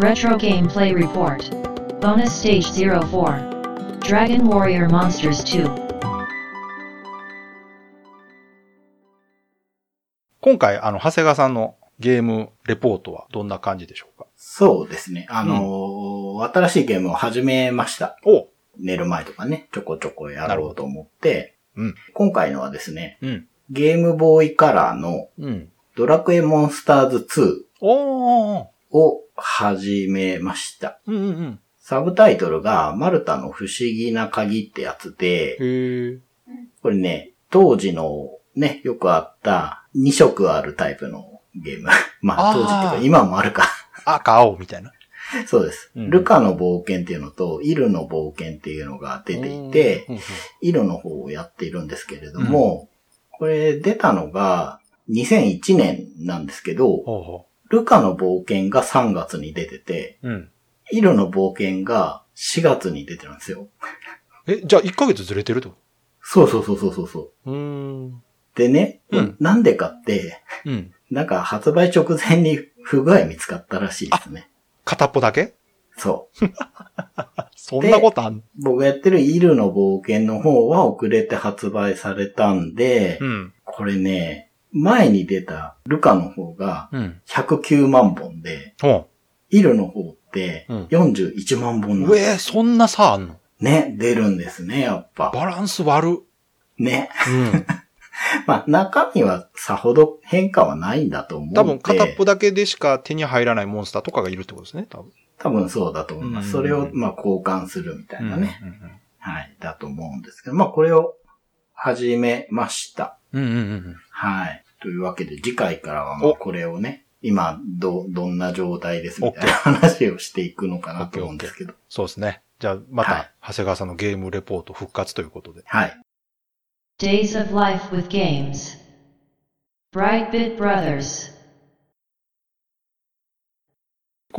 Retro Gameplay Report. Bonus Stage 04. Dragon Warrior Monsters 2. 今回、あの、長谷川さんのゲームレポートはどんな感じでしょうか？そうですね。あのー新しいゲームを始めました。お寝る前とかね、ちょこちょこやろうと思って、うん。今回のはですね、うん。ゲームボーイカラーのうん。ドラクエモンスターズおー。2を始めました。うんうんうん。サブタイトルがマルタの不思議な鍵ってやつで。これね、当時のね、よくあった2色あるタイプのゲーム。まあ当時っていうか今もあるか。赤、青みたいな。そうです。うんルカの冒険っていうのと、イルの冒険っていうのが出ていて、うんうんイルの方をやっているんですけれども、これ出たのが2001年なんですけど、ルカの冒険が3月に出てて、う。うん。イルの冒険が4月に出てるんですよ。え、じゃあ1ヶ月ずれてるってこそうそうそうそうそうそう。ん。でね、うんなんでかって、うん。なんか発売直前に不具合見つかったらしいですね。片っぽだけ？そう。そんなことあん僕がやってるイルの冒険の方は遅れて発売されたんで、うん。これね、前に出たルカの方がうん。109万本で、ほイルの方ってうん41万本う。なんです。うえー、そんな差あんの？ね、出るんですね、やっぱ。バランス悪。ね。うん。まあ、中身はさほど変化はないんだと思うんで。多分片っぽだけでしか手に入らないモンスターとかがいるってことですね、多分。多分そうだと思います。うんそれを、まあ、交換するみたいなね。はい。だと思うんですけど、まあ、これを始めました。うん。うんうんうん。はい。というわけで、次回からは、まあ、おこれをね、今、ど、どんな状態ですみたいな話をしていくのかなと思うんですけど。そうですね。じゃあ、まはいた、長谷川さんのゲームレポート復活ということで。はい。Days of Life with Games. Brightbit Brothers.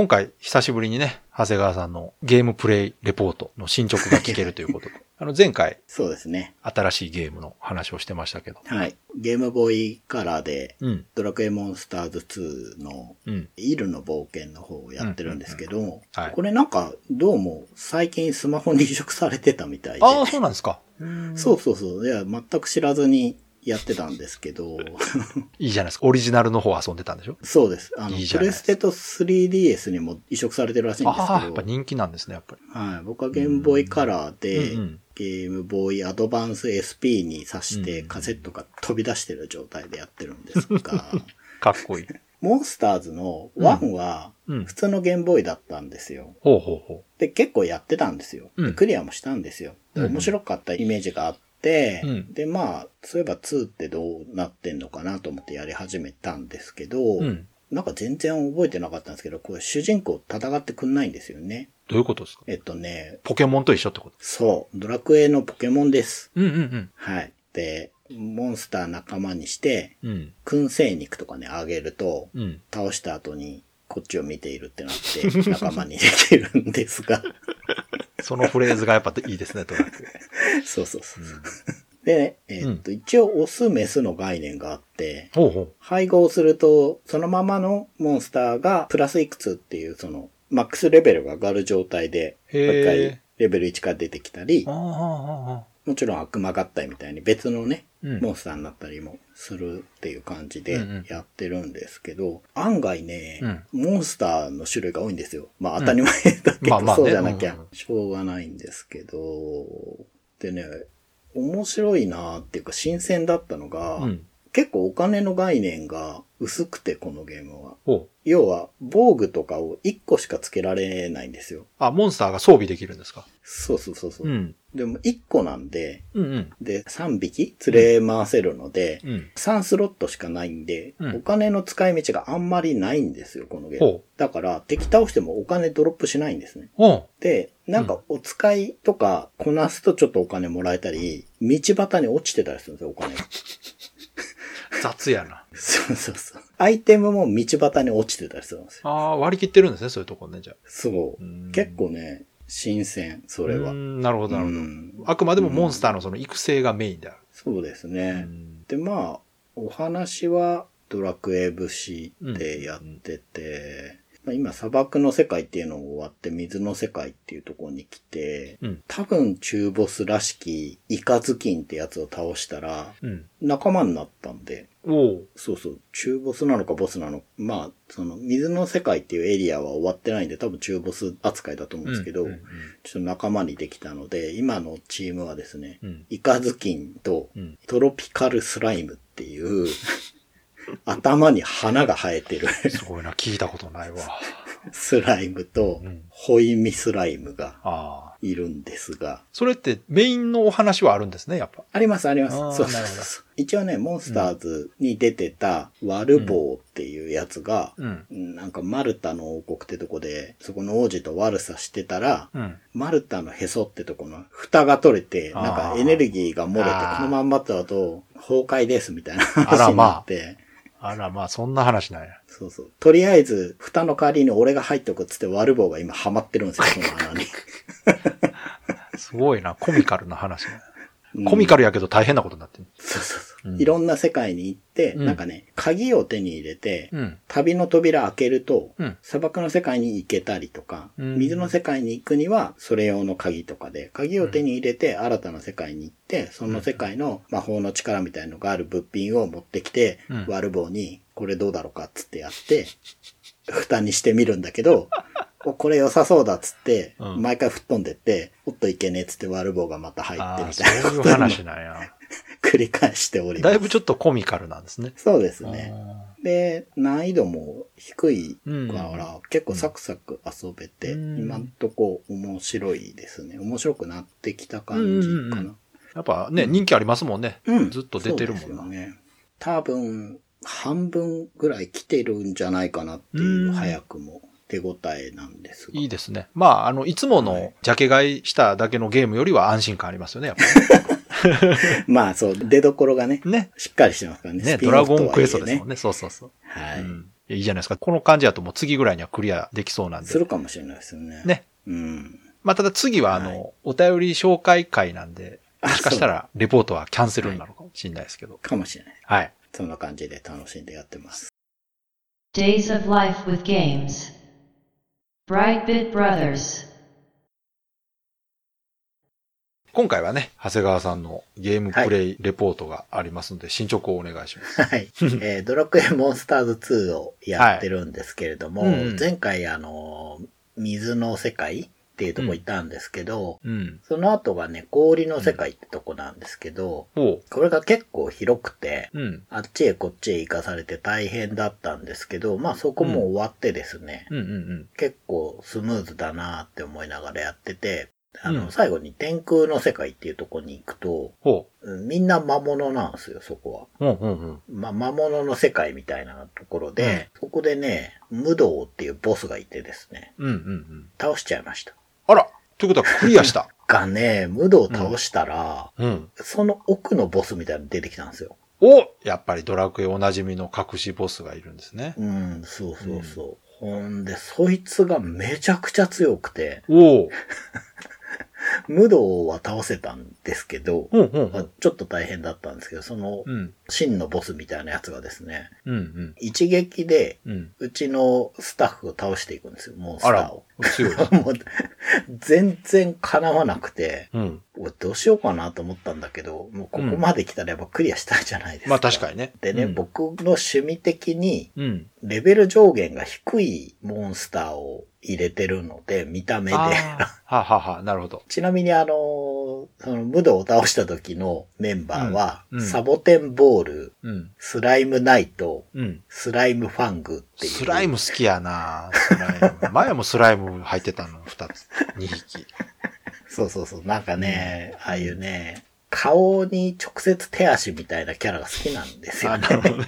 今回、久しぶりにね、長谷川さんのゲームプレイレポートの進捗が聞けるということ で。あの、前回、そうですね。新しいゲームの話をしてましたけど。はい。ゲームボーイカラーで、うん。ドラクエモンスターズ2のうん。イルの冒険の方をやってるんですけど、はいこれなんか、どうも最近スマホに移植されてたみたいで。ああ、そうなんですか。そうそうそう。いや、全く知らずにやってたんですけど、いいじゃないですか。オリジナルの方遊んでたんでしょ？そうです。あの、いいプレステと 3DS にも移植されてるらしいんですけど、ああ、やっぱ人気なんですね、やっぱり。はい。僕はゲームボーイカラーで、うんうんゲームボーイアドバンス SP に挿してうんカセットが飛び出してる状態でやってるんですが、かっこいい。モンスターズの1はうん普通のゲームボーイだったんですよ。ほうほうほで、結構やってたんですよ。クリアもしたんですよ。面白かったイメージがあって、うんで、まあ、そういえば2ってどうなってんのかなと思ってやり始めたんですけど、う。うん。なんか全然覚えてなかったんですけど、これ主人公戦ってくんないんですよね。どういうことですか？えっとね、ポケモンと一緒ってこと？そう、ドラクエのポケモンです。うんうんはい。で、モンスター仲間にして、うん。うん。燻製肉とかね、あげると、うん。倒した後にこっちを見ているってなって、仲間にできるんですが、そのフレーズがやっぱいいですね、となく。そうそうそう。で、えーっと、一応オス、メスの概念があって、ほうほ配合すると、そのままのモンスターがプラスいくつっていう、その、マックスレベルが上がる状態で、一回レベル1から出てきたり。もちろん悪魔合体みたいに別のね、うんモンスターになったりもするっていう感じでうんうんやってるんですけど、案外ね、うんモンスターの種類が多いんですよ。まあ当たり前だけど、まあまあねそうじゃなきゃうんうんしょうがないんですけど、でね、面白いなっていうか新鮮だったのが、うん。結構お金の概念が薄くて、このゲームは。要は、防具とかを1個しかつけられないんですよ。あ、モンスターが装備できるんですか？そうそうそうそう。ん。でも1個なんで、うんうん。で、3匹連れ回せるので、うん。3スロットしかないんで、うんお金の使い道があんまりないんですよ、このゲームほ。だから、敵倒してもお金ドロップしないんですね。ほで、なんかお使いとかこなすとちょっとお金もらえたり、道端に落ちてたりするんですよ、お金が。う。雑やな。そうそうそう。アイテムも道端に落ちてたりするんですよ。ああ、割り切ってるんですね、そういうとこね、じゃあ。そううん。結構ね、新鮮、それはう。んなるほど、なるほど。うんあくまでもモンスターのその育成がメインである。そうですうね。んで、まあ、お話はドラクエ節でやってて、まあ今砂漠の世界っていうのを終わって水の世界っていうところに来て、うん。多分中ボスらしきイカズキンってやつを倒したらうん。仲間になったんで。そうそう、中ボスなのかボスなのか、まあ、その水の世界っていうエリアは終わってないんで多分中ボス扱いだと思うんですけど、うんうんちょっと仲間にできたので、今のチームはですね、うんイカズキンとうんトロピカルスライムっていう、頭に花が生えてるすごいな、聞いたことないわ。スライムとうん、ホイミスライムが。いるんですが、それってメインのお話はあるんですね、やっぱ。ありますあります。そうそうそう。一応ね、モンスターズに出てたワルボーっていうやつが、うん。うんなんかマルタの王国ってとこで、そこの王子と悪さしてたら、うん。マルタのへそってとこの蓋が取れて、なんかエネルギーが漏れてこのまんまだと崩壊ですみたいな話にまあなって、あら、まあ、そんな話なんや。そうそう。とりあえず、蓋の代わりに俺が入っとくっつってワルボーが今ハマってるんですよ、その穴に。すごいな、コミカルな話コミカルやけど大変なことになってる。そうそうそう。うん。いろんな世界に行って、うん。なんかね、鍵を手に入れて、うん。旅の扉開けると、うん。砂漠の世界に行けたりとか、うん。水の世界に行くには、それ用の鍵とかで、鍵を手に入れて新たな世界に行って、その世界の魔法の力みたいのがある物品を持ってきて、うん。ワルボーに、これどうだろうかっつってやって、蓋にしてみるんだけど、おこれ良さそうだっつって、うん。毎回吹っ飛んでって、おっといけねえっつってワルボーがまた入ってみそたいなことをういう話なんや。繰り返しております。だいぶちょっとコミカルなんですね。そうですね。で、難易度も低いうんから、結構サクサク遊べて、うん今んとこ面白いですね。面白くなってきた感じかうんうんうんな。やっぱね、人気ありますもんね。うん。ずっと出てるもんな。ね。多分、半分ぐらい来てるんじゃないかなっていう、うん早くも手応えなんですが。いいですね。まあ、あの、いつもはいのジャケ買いしただけのゲームよりは安心感ありますよね、やっぱ まあそう、出所がね、り。ね。しっかりしてますからね。ね、ドラゴンクエストですもんね。そうそうそう。はい、うんいやいいじゃないですか。この感じだともう次ぐらいにはクリアできそうなんで。するかもしれないですよね。。ね。うん。まあ、ただ次は、あの、はいお便り紹介会なんで、あもしかしたら、レポートはキャンセルになるかもしれないですけど。かもしれない。はい。そんな感じで楽しんでやってます。Days of Life with Games. Brightbit Brothers. 今回はね、長谷川さんのゲームプレイレポートがありますので、進捗をお願いします。はい。えードラクエモンスターズ2をやってるんですけれども、はいうん前回あの、水の世界っていうとこ行ったんですけど、うん。その後がね、氷の世界ってとこなんですけど、おう。これが結構広くて、うん。あっちへこっちへ行かされて大変だったんですけど、まあそこも終わってですね。結構スムーズだなって思いながらやってて、あの、うん最後に天空の世界っていうとこに行くと、みんな魔物なんですよ、そこは。う。うんうんうん。ま、魔物の世界みたいなところで、そこでね、無道っていうボスがいてですね、うんうんうん。倒しちゃいました。あらということはクリアした。がね、無道倒したら、うん。その奥のボスみたいなの出てきたんですよ。おやっぱりドラクエおなじみの隠しボスがいるんですね。うん、そうそうそう。ほんで、そいつがめちゃくちゃ強くて、おお 無道は倒せたんですけど、うんうんうん。まあちょっと大変だったんですけど、そのうん。真のボスみたいなやつがですね、うんうん。一撃でうちのスタッフを倒していくんですよ、モンスターを。全然叶わなくて、うん。俺どうしようかなと思ったんだけど、もうここまで来たらやっぱクリアしたいじゃないですか。まあ確かにね。でね、うん僕の趣味的に、うん。レベル上限が低いモンスターを入れてるので、見た目で。あーはははなるほど。ちなみにあの、その無道を倒した時のメンバーは、うんうんサボテンボール、うん。スライムナイト、うん。スライムファングっていう。スライム好きやなスライム。前もスライム入ってたの、二つ。二匹。そうそうそう。なんかね、ああいうね、顔に直接手足みたいなキャラが好きなんですよあ、ねな。るほどね。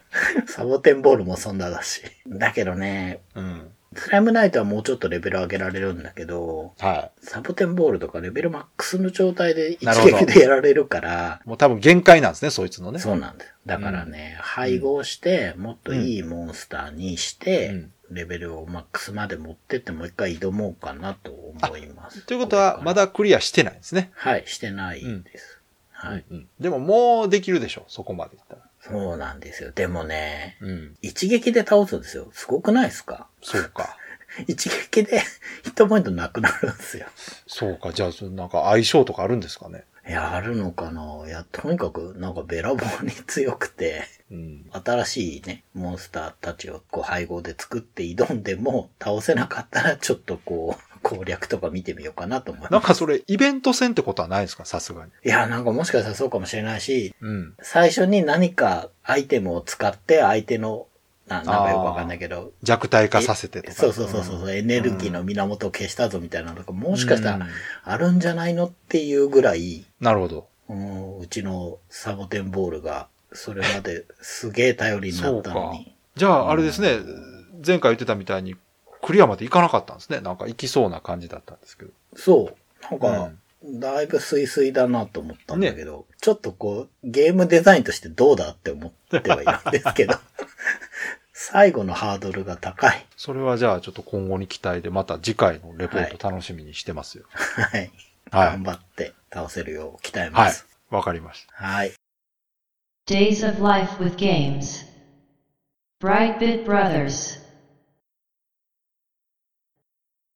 サボテンボールもそんなだし。だけどね、うん。スライムナイトはもうちょっとレベル上げられるんだけど、はサボテンボールとかレベルマックスの状態で一撃でやられるから、い。もう多分限界なんですね、そいつのね。そうなんだよ。だからね、配合して、もっといいモンスターにして、うんレベルをマックスまで持ってってもう一回挑もうかなと思います。ということは、まだクリアしてないんですね。はい、してないです。はい。うん。でももうできるでしょ、そこまでいったら。そうなんですよ。でもね、うん。一撃で倒すんですよ。すごくないですか？そうか。一撃でヒットポイントなくなるんですよ。そうか。じゃあ、なんか相性とかあるんですかね？いや、あるのかな？いや、とにかくなんかべらぼうに強くて、うん。新しいね、モンスターたちをこう配合で作って挑んでも倒せなかったらちょっとこう、攻略とか見てみようかなと思います。なんかそれ、イベント戦ってことはないですか？さすがに。いや、なんかもしかしたらそうかもしれないし、うん。最初に何かアイテムを使って相手の、ななんかよくわかんないけど、弱体化させてとか。そうそうそうそう、エネルギーの源を消したぞみたいなのとか、もしかしたうんらあるんじゃないのっていうぐらい、なるほど。うん、うちのサボテンボールが、それまですげえ頼りになったのに。じゃあ、あれですね、前回言ってたみたいに、クリアまで行かなかったんですね。なんか行きそうな感じだったんですけど。そう。なんか、うんだいぶスイスイだなと思ったんだけど、ちょっとこう、ゲームデザインとしてどうだって思ってはいるんですけど、最後のハードルが高い。それはじゃあちょっと今後に期待で、また次回のレポート楽しみにしてますよ。はい。はい頑張って倒せるよう鍛えはいます。。わ、かりました。はい。Days of Life with Games. Brightbit Brothers.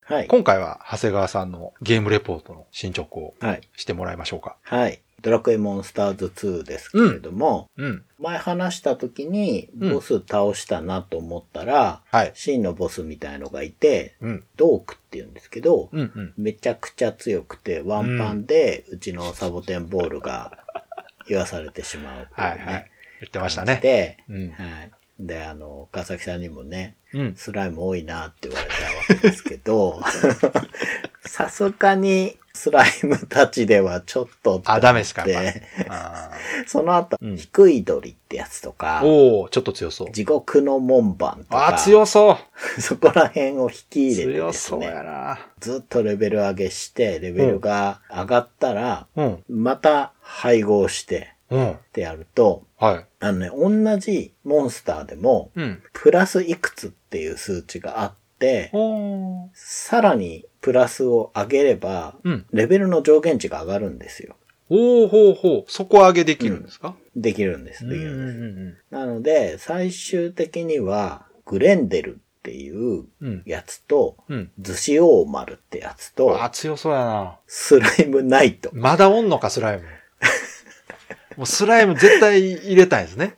はい。今回は長谷川さんのゲームレポートの進捗をはい。してもらいましょうか。はい。ドラクエモンスターズ2ですけれども、うん。前話した時にうんボス倒したなと思ったら、はい。真のボスみたいのがいて、うん。ドークって言うんですけど、うんうん。めちゃくちゃ強くて、ワンパンでうちのサボテンボールが 言わされてしまうね。はいはい。言ってましたね。で、うん。はい。で、あの、川崎さんにもね、うん。スライム多いなって言われたわけですけど、さすがにスライムたちではちょっとあ、ダメですか、で その後、うん低い鳥ってやつとかおー、ちょっと強そう。地獄の門番とか、あー、強そう。そこら辺を引き入れて強ですそうやね、な。ずっとレベル上げして、レベルが上がったら、うん。また配合してうん。ってやると、はい。あのね、同じモンスターでも、うん。プラスいくつっていう数値があって。さらにプラスを上げれば、うん。レベルの上限値が上がるんですよ。おーほうほう。底上げできるんですか？できるんです。うんうんできるんです。うんなので、最終的には、グレンデルっていううん。やつと、うん。ズシオーマルってやつとあ、ー、強そうやな。スライムナイト。まだおんのか、スライム。もうスライム絶対入れたいですね。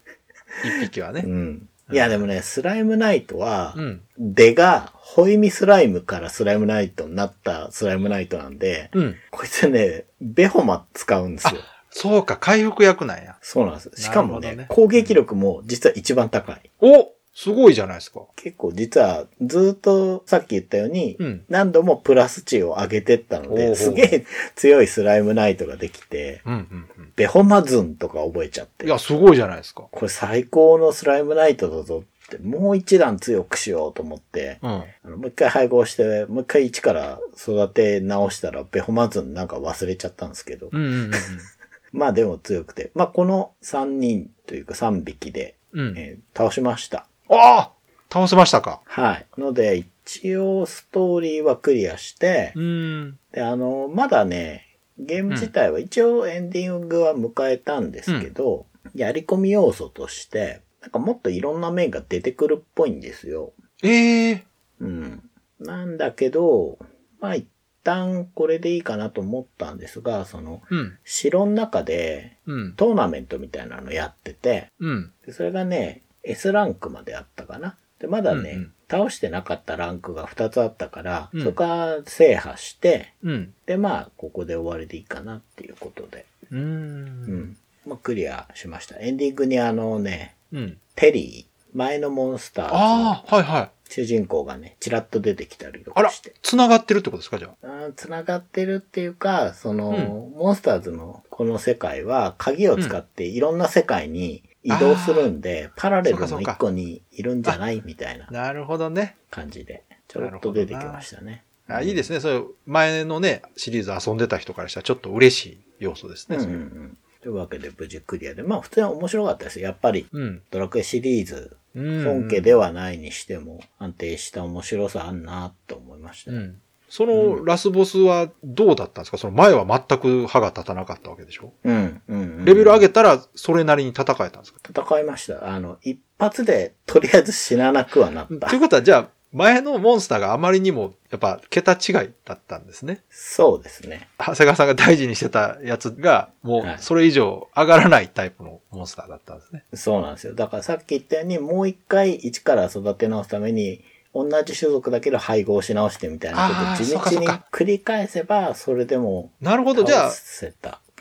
一匹はねう。ん。いや、でもね、スライムナイトはう、ん。出が、ホイミスライムからスライムナイトになったスライムナイトなんで、うん。こいつね、ベホマ使うんですよ。そうか、回復役なんや。そうなんです。しかもねね攻撃力も実は一番高い。おすごいじゃないですか。結構実はずっとさっき言ったように、うん。何度もプラス値を上げてったので、すげえ強いスライムナイトができて、うん、うん、うん。ベホマズンとか覚えちゃってい、や、すごいじゃないですか。これ最高のスライムナイトだぞって、もう一段強くしようと思って、うん。あのもう一回配合して、もう一回一から育て直したら、ベホマズンなんか忘れちゃったんですけど、うん、うん、まあでも強くて、まあこの3人というか3匹で、うん。うん。えー倒しました。ああ倒せましたか。はい。ので、一応ストーリーはクリアして、うん。で、あの、まだね、ゲーム自体は一応エンディングは迎えたんですけど、やり込み要素として、なんかもっといろんな面が出てくるっぽいんですよ。ええうん。なんだけど、まあ一旦これでいいかなと思ったんですが、その、うん。城の中でうん。トーナメントみたいなのやってて、うん。でそれがね、S ランクまであったかな。で、まだね、うんうん倒してなかったランクが2つあったから、うんそこは制覇して、うん。で、まあ、ここで終わりでいいかなっていうことで、う。うんん。まあ、クリアしました。エンディングにあのね、うん。テリー、前のモンスターああ、はいはい。主人公がね、ちらっと出てきたりとあらかして。、繋がってるってことですか、じゃあ。繋がってるっていうか、その、モンスターズのこの世界は鍵を使っていろんな世界に移動するんで、パラレルの一個にいるんじゃない？みたいななるほどね。感じで、ちょろっと出てきましたね。あいいですね。そういう前のね、シリーズ遊んでた人からしたらちょっと嬉しい要素ですね。うんうんうん。というわけで無事クリアで、まあ普通に面白かったです。やっぱりうん。ドラクエシリーズ、うん。本家ではないにしても安定した面白さあんなと思いました。うん。そのラスボスはどうだったんですか？その前は全く歯が立たなかったわけでしょ？うん、うん、うん。レベル上げたらそれなりに戦えたんですか？戦いました。あの、一発でとりあえず死ななくはなったという。ことは、じゃあ、前のモンスターがあまりにも、やっぱ、桁違いだったんですね。そうですね。長谷川さんが大事にしてたやつが、もうはい、それ以上上がらないタイプのモンスターだったんですね。そうなんですよ。だからさっき言ったように、もう一回一から育て直すために、同じ種族だけど配合し直してみたいなことを地道に繰り返せば、それでもなるほど、じゃ倒あ、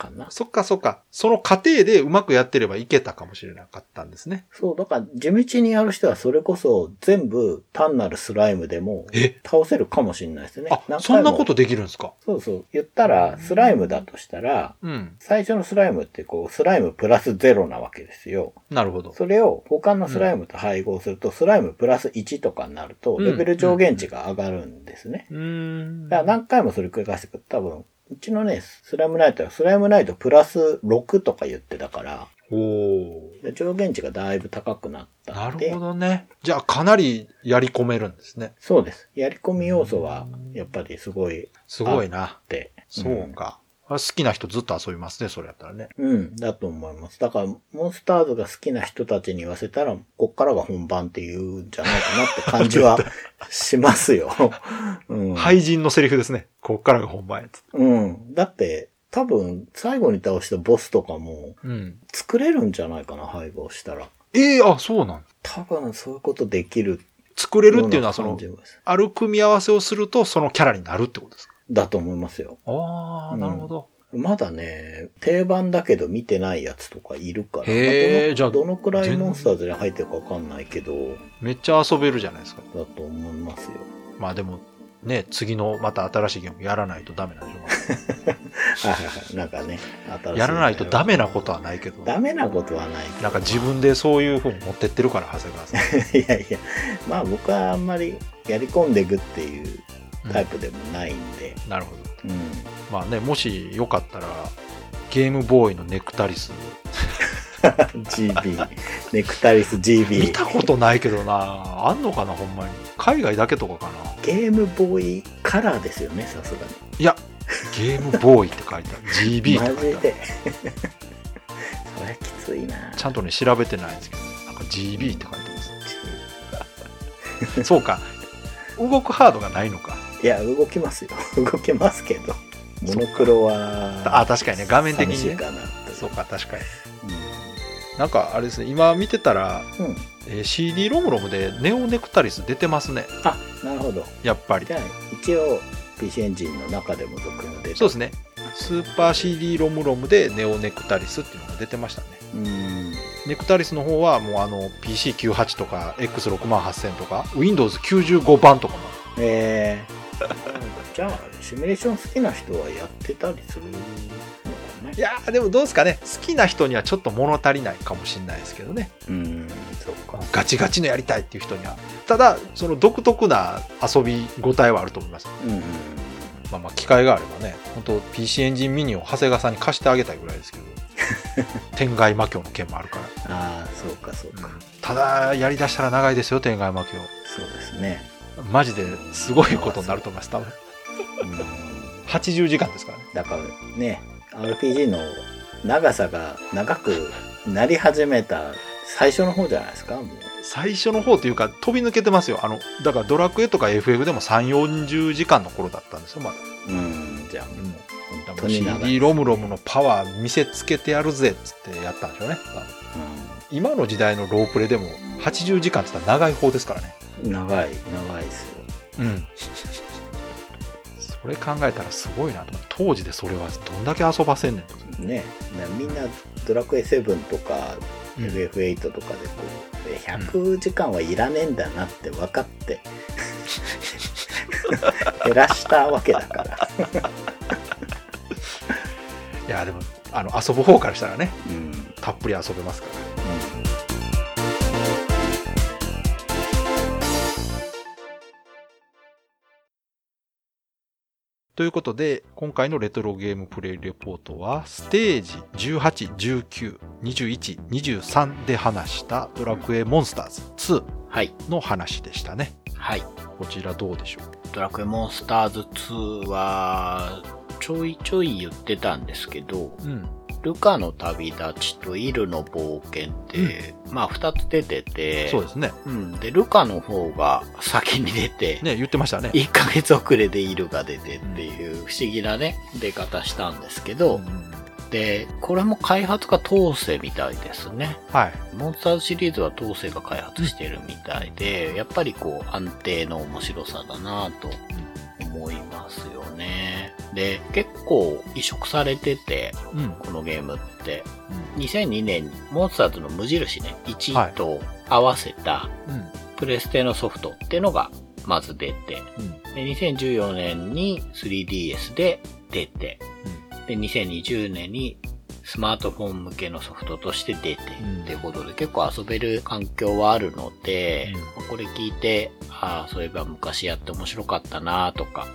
かな。そっかそっか。その過程でうまくやってればいけたかもしれなかったんですね。そう、だから地道にやる人はそれこそ全部単なるスライムでもえ？倒せるかもしれないですね。あ、そんなことできるんですか？そうそう。言ったら、スライムだとしたら、うん。最初のスライムってこう、スライムプラスゼロなわけですよ。なるほど。それを他のスライムと配合すると、スライムプラス1とかになると、うんレベル上限値が上がるんですね。うーん。だから何回もそれ繰り返していくと多分、うちのね、スライムナイトはスライムナイトプラス6とか言ってたから、お上限値がだいぶ高くなったな。るほどね。じゃあ、かなりやり込めるんですね。そうです。やり込み要素は、やっぱりすごいすごいな。って。そうか。あ好きな人ずっと遊びますね、それやったらね。うん、だと思います。だから、モンスターズが好きな人たちに言わせたら、こっからが本番って言うんじゃないかなって感じは しますよ。うん。廃人のセリフですね。こっからが本番やつ。うん。だって、多分、最後に倒したボスとかも、うん。作れるんじゃないかな、配合したら。ええあ、そうなん多分、そういうことできる作れるっていうのは、そのある組み合わせをすると、そのキャラになるってことですか？だと思いますよ。ああ、なるほど。まだね、定番だけど見てないやつとかいるから。へーじゃあまどのくらいモンスターズに入ってるかわかんないけど、めっちゃ遊べるじゃないですか。だと思いますよ。まあでも、ね、次のまた新しいゲームやらないとダメなんでしょ はいはいはい。なんかね、新しい。やらないとダメなことはないけど。ダメなことはない。なんか自分でそういう風に持ってってるから、長谷川さん。いやいや、まあ僕はあんまりやり込んでいくっていうタイプでもないんで、なるほど。うん。まあね、もしよかったら、ゲームボーイのネクタリス。GB。ネクタリス GB。見たことないけどな。あんのかな、ほんまに。海外だけとかかな。ゲームボーイカラーですよね、さすがに。いや、ゲームボーイって書いてある。GB って書いてある。で。それきついな。ちゃんとね、調べてないんですけど、なんか GB って書いてます。そうか。動くハードがないのか。いや、動きますよ。動けますけど。モノクロは。あ、確かにね、画面的に。そうか、確かに。なんか、あれですね、今見てたら、うん。うん。えー CD ロムロムでネオネクタリス出てますね。あ、なるほど。やっぱり一応、PC エンジンの中でも続編が出た。そうですね。スーパー CD ロムロムでネオネクタリスっていうのが出てましたね。うん。ネクタリスの方はもうあの PC98 とか X68000 とか Windows95 版とかも。えー、じゃあ、シミュレーション好きな人はやってたりするのかねい。やーでもどうですかね。好きな人にはちょっと物足りないかもしれないですけどね。うん、そうか。ガチガチのやりたいっていう人には。ただ、その独特な遊び応えはあると思います。うん、うん。まあまあ機会があればね、本当 PC エンジンミニを長谷川さんに貸してあげたいぐらいですけど。天外魔境の件もあるから。ああ、そうか、そうか。ただ、やりだしたら長いですよ、天外魔境。そうですね。マジですごいことになると思います、多分。うん。80時間ですからね。だからね、RPG の長さが長くなり始めた最初の方じゃないですか、もう。最初の方というか、飛び抜けてますよ。あの、だからドラクエとか FF でも3、40時間の頃だったんですよ、まだ。うん、じゃあもう、うん本当に。CD ロムロムのパワー見せつけてやるぜっつってやったんでしょうね。多分今の時代のロープレでも80時間って言ったら長い方ですからね。うん、長い、長いですよ。うん。それ考えたらすごいなと。当時でそれはどんだけ遊ばせんねんと。ね、なみんなドラクエ7とかうん FF8 とかでこう、え100時間はいらねえんだなって分かって、減らしたわけだから。いや、でも、あの、遊ぶ方からしたらね、うん。たっぷり遊べますから。ということで、今回のレトロゲームプレイレポートは、ステージ18、19、21、23で話したドラクエモンスターズ2はい。の話でしたね。はい。こちらどうでしょう？ドラクエモンスターズ2は、ちょいちょい言ってたんですけど、うん。ルカの旅立ちとイルの冒険って、まあ二つ出てて、そうですね。うん。で、ルカの方が先に出て、ね、言ってましたね。1ヶ月遅れでイルが出てっていう不思議なね、出方したんですけど、うんで、これも開発が当世みたいですね。はい。モンスターズシリーズは当世が開発してるみたいで、やっぱりこう安定の面白さだなと思いますよね。で、結構移植されてて、うん。このゲームって、2002年にモンスターズの無印ね、はい1と合わせたうん。プレステのソフトっていうのがまず出て、うん。で2014年に 3DS で出て、で、2020年にスマートフォン向けのソフトとして出て、うんっていうことで結構遊べる環境はあるので、うんまあこれ聞いて、ああ、そういえば昔やって面白かったなとか、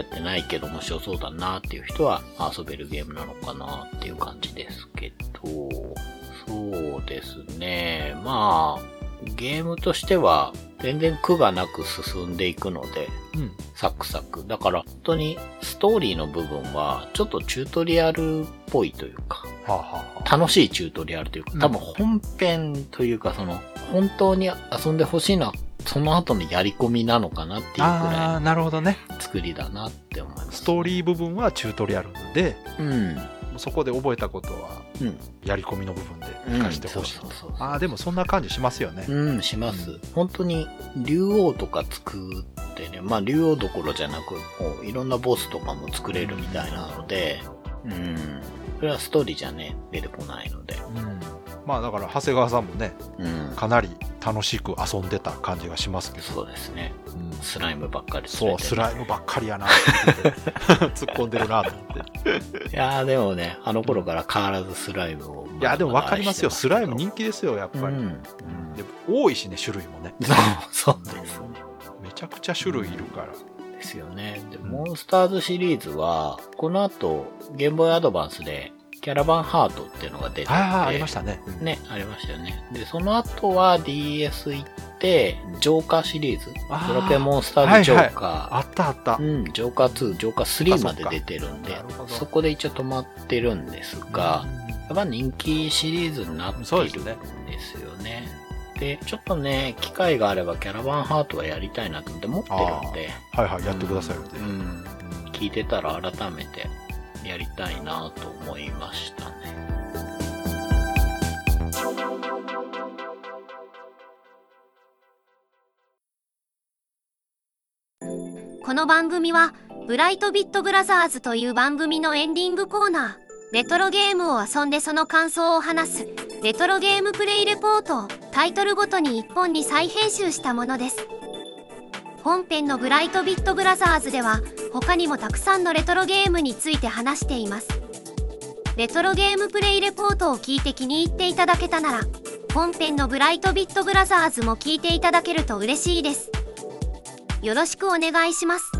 やってないけど面白そうだなっていう人はまあ遊べるゲームなのかなっていう感じですけど、そうですね。まあ、ゲームとしては全然苦がなく進んでいくので、うん。サクサク。だから本当にストーリーの部分はちょっとチュートリアルっぽいというか、はあ、はあは楽しいチュートリアルというか、多分本編というかその、本当に遊んでほしいのはその後のやり込みなのかなっていうくあ、らああ、なるほどね。い作りだなって思います。ストーリー部分はチュートリアルで、うん。そこで覚えたことは、うん。やり込みの部分でうん活かしてほしい。ああ、でもそんな感じしますよね。うん、します。本当に、竜王とか作ってね、まあ竜王どころじゃなく、もういろんなボスとかも作れるみたいなので、うん。それはストーリーじゃね、出てこないので。うん。まあだから、長谷川さんもね、うん。かなり楽しく遊んでた感じがしますけど。そうですね。うんスライムばっかりそう、スライムばっかりやなって言って 突っ込んでるなと思って。いやーでもね、あの頃から変わらずスライムを。いや、でも分かりますよ。スライムに。人気ですよ、やっぱり。うん。うんで多いしね、種類もね。そう、そうですね。めちゃくちゃ種類いるから。ですよね。で、うんモンスターズシリーズは、この後、ゲームボーイアドバンスで、キャラバンハートっていうのが出てて、はいはい、ありましたね。ね、ありましたよね。で、その後は DS 行って、ジョーカーシリーズ。あードラクエモンスターズジョーカー。あったあった。うん、ジョーカー2、ジョーカー3まで出てるんでそそこで一応止まってるんですが、やっぱ人気シリーズになっているんですよね。で、ちょっとね、機会があればキャラバンハートはやりたいなと思って持ってるんで、はいはい、やってくださいよ。うん、聞いてたら改めてやりたいなと思いましたね。この番組はブライトビットブラザーズという番組のエンディングコーナーレトロゲームを遊んでその感想を話すレトロゲームプレイレポートをタイトルごとに1本に再編集したものです本編のブライトビットブラザーズでは他にもたくさんのレトロゲームについて話しています。レトロゲームプレイレポートを聞いて気に入っていただけたなら本編のブライトビットブラザーズも聞いていただけると嬉しいです。よろしくお願いします。